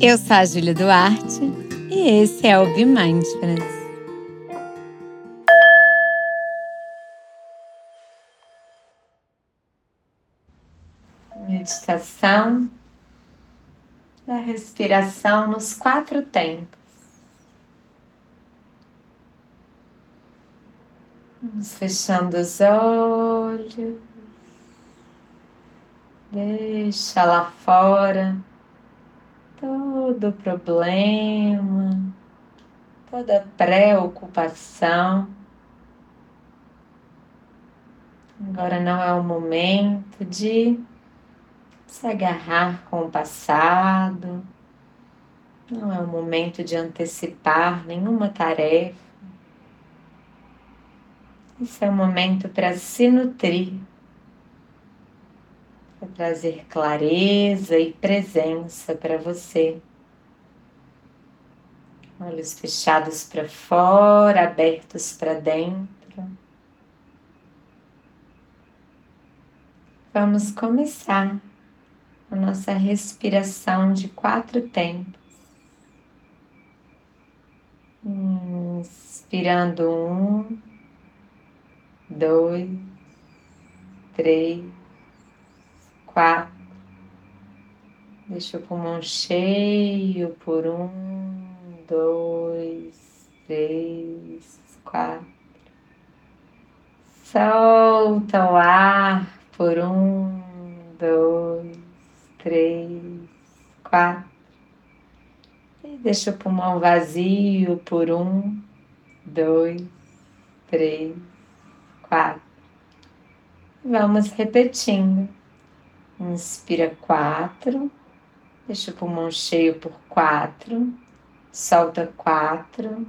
Eu sou a Júlia Duarte e esse é o Be Mindfulness. Meditação da respiração nos quatro tempos. Vamos fechando os olhos. Deixa lá fora todo problema, toda preocupação. Agora não é o momento de se agarrar com o passado, não é o momento de antecipar nenhuma tarefa. Esse é o momento para se nutrir, trazer clareza e presença para você. Olhos fechados para fora, abertos para dentro. Vamos começar a nossa respiração de quatro tempos. Inspirando um, dois, três, quatro. Deixa o pulmão cheio por um, dois, três, quatro. Solta o ar por um, dois, três, quatro. E deixa o pulmão vazio por um, dois, três, quatro. Vamos repetindo. Inspira quatro, deixa o pulmão cheio por quatro, solta quatro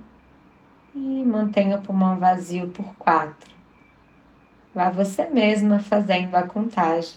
e mantenha o pulmão vazio por quatro. Vá você mesma fazendo a contagem.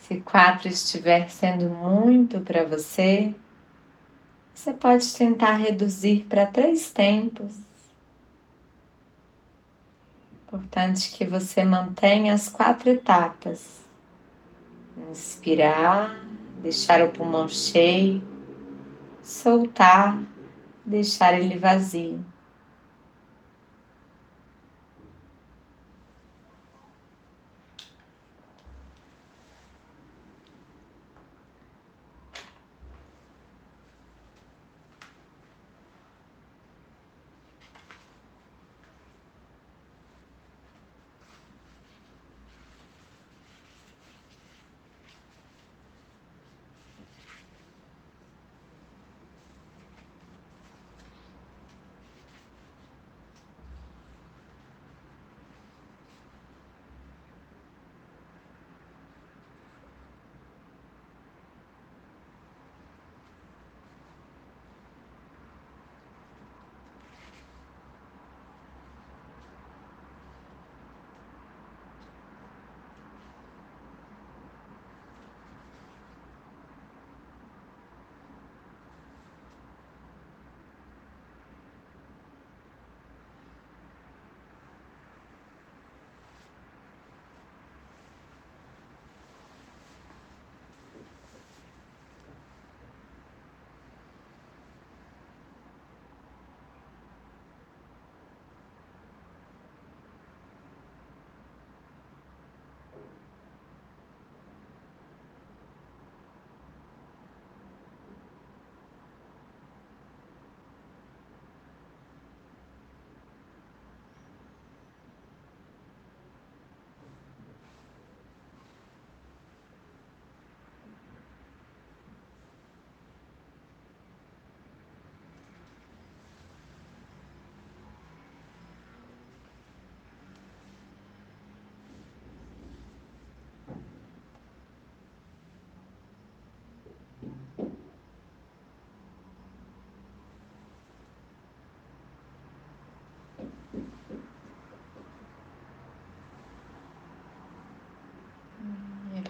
Se quatro estiver sendo muito para você, você pode tentar reduzir para três tempos. Importante que você mantenha as quatro etapas. Inspirar, deixar o pulmão cheio, soltar, deixar ele vazio.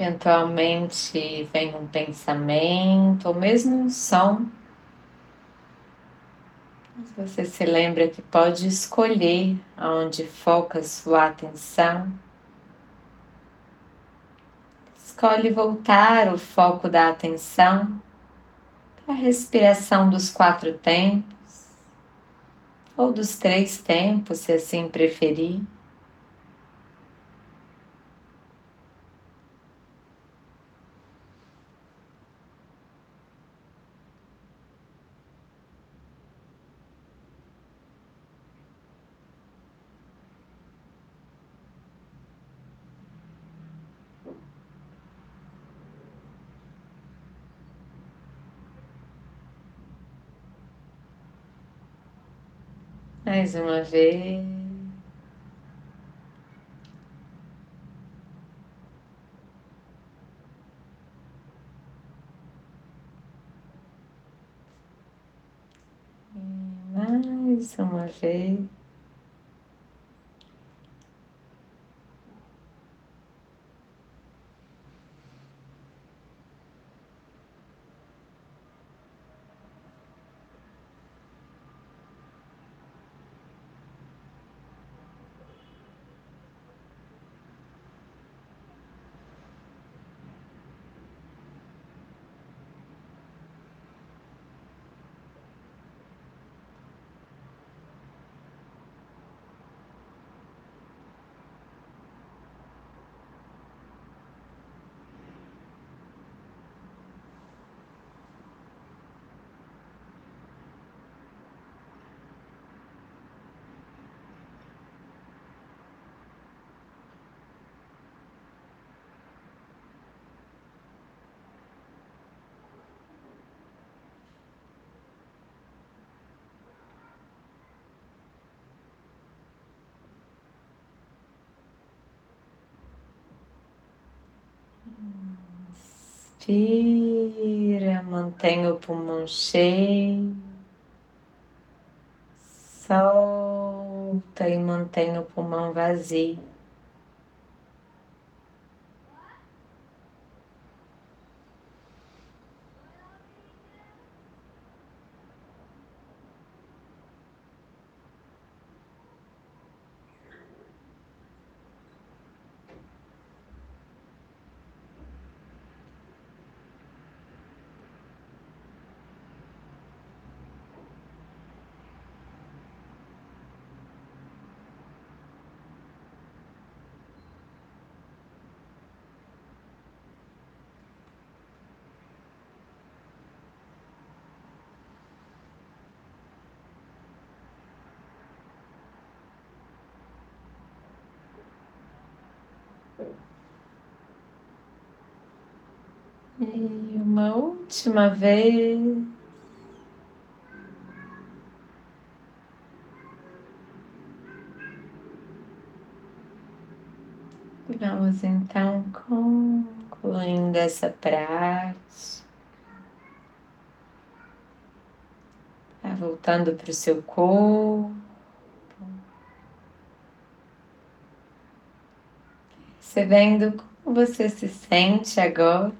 Eventualmente vem um pensamento ou mesmo um som. Você se lembra que pode escolher aonde foca sua atenção. Escolhe voltar o foco da atenção para a respiração dos quatro tempos, ou dos três tempos, se assim preferir. Mais uma vez. Mais uma vez. Inspira, mantenha o pulmão cheio. Solta e mantenha o pulmão vazio. E uma última vez. Vamos então concluindo essa prática. Tá voltando para o seu corpo. Percebendo como você se sente agora.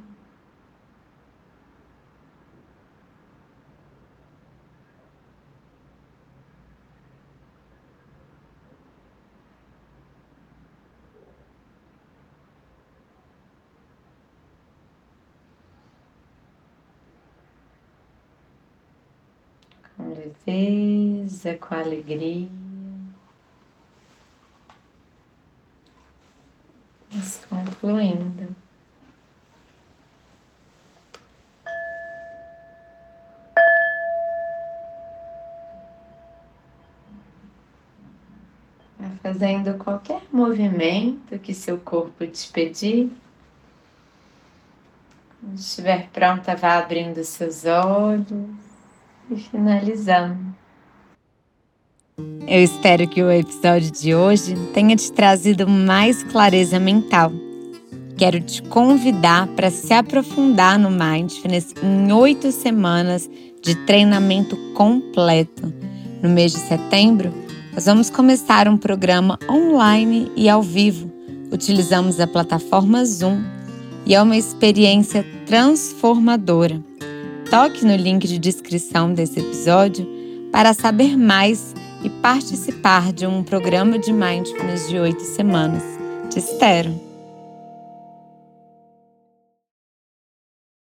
com leveza, com alegria. Mas concluindo. Fazendo qualquer movimento que seu corpo te pedir. Quando estiver pronta, vá abrindo seus olhos e finalizando. Eu espero que o episódio de hoje tenha te trazido mais clareza mental. Quero te convidar para se aprofundar no Mindfulness em oito semanas de treinamento completo. No mês de setembro, Nós vamos começar um programa online e ao vivo. Utilizamos a plataforma Zoom e é uma experiência transformadora. Toque no link de descrição desse episódio para saber mais e participar de um programa de mindfulness de oito semanas. Te espero!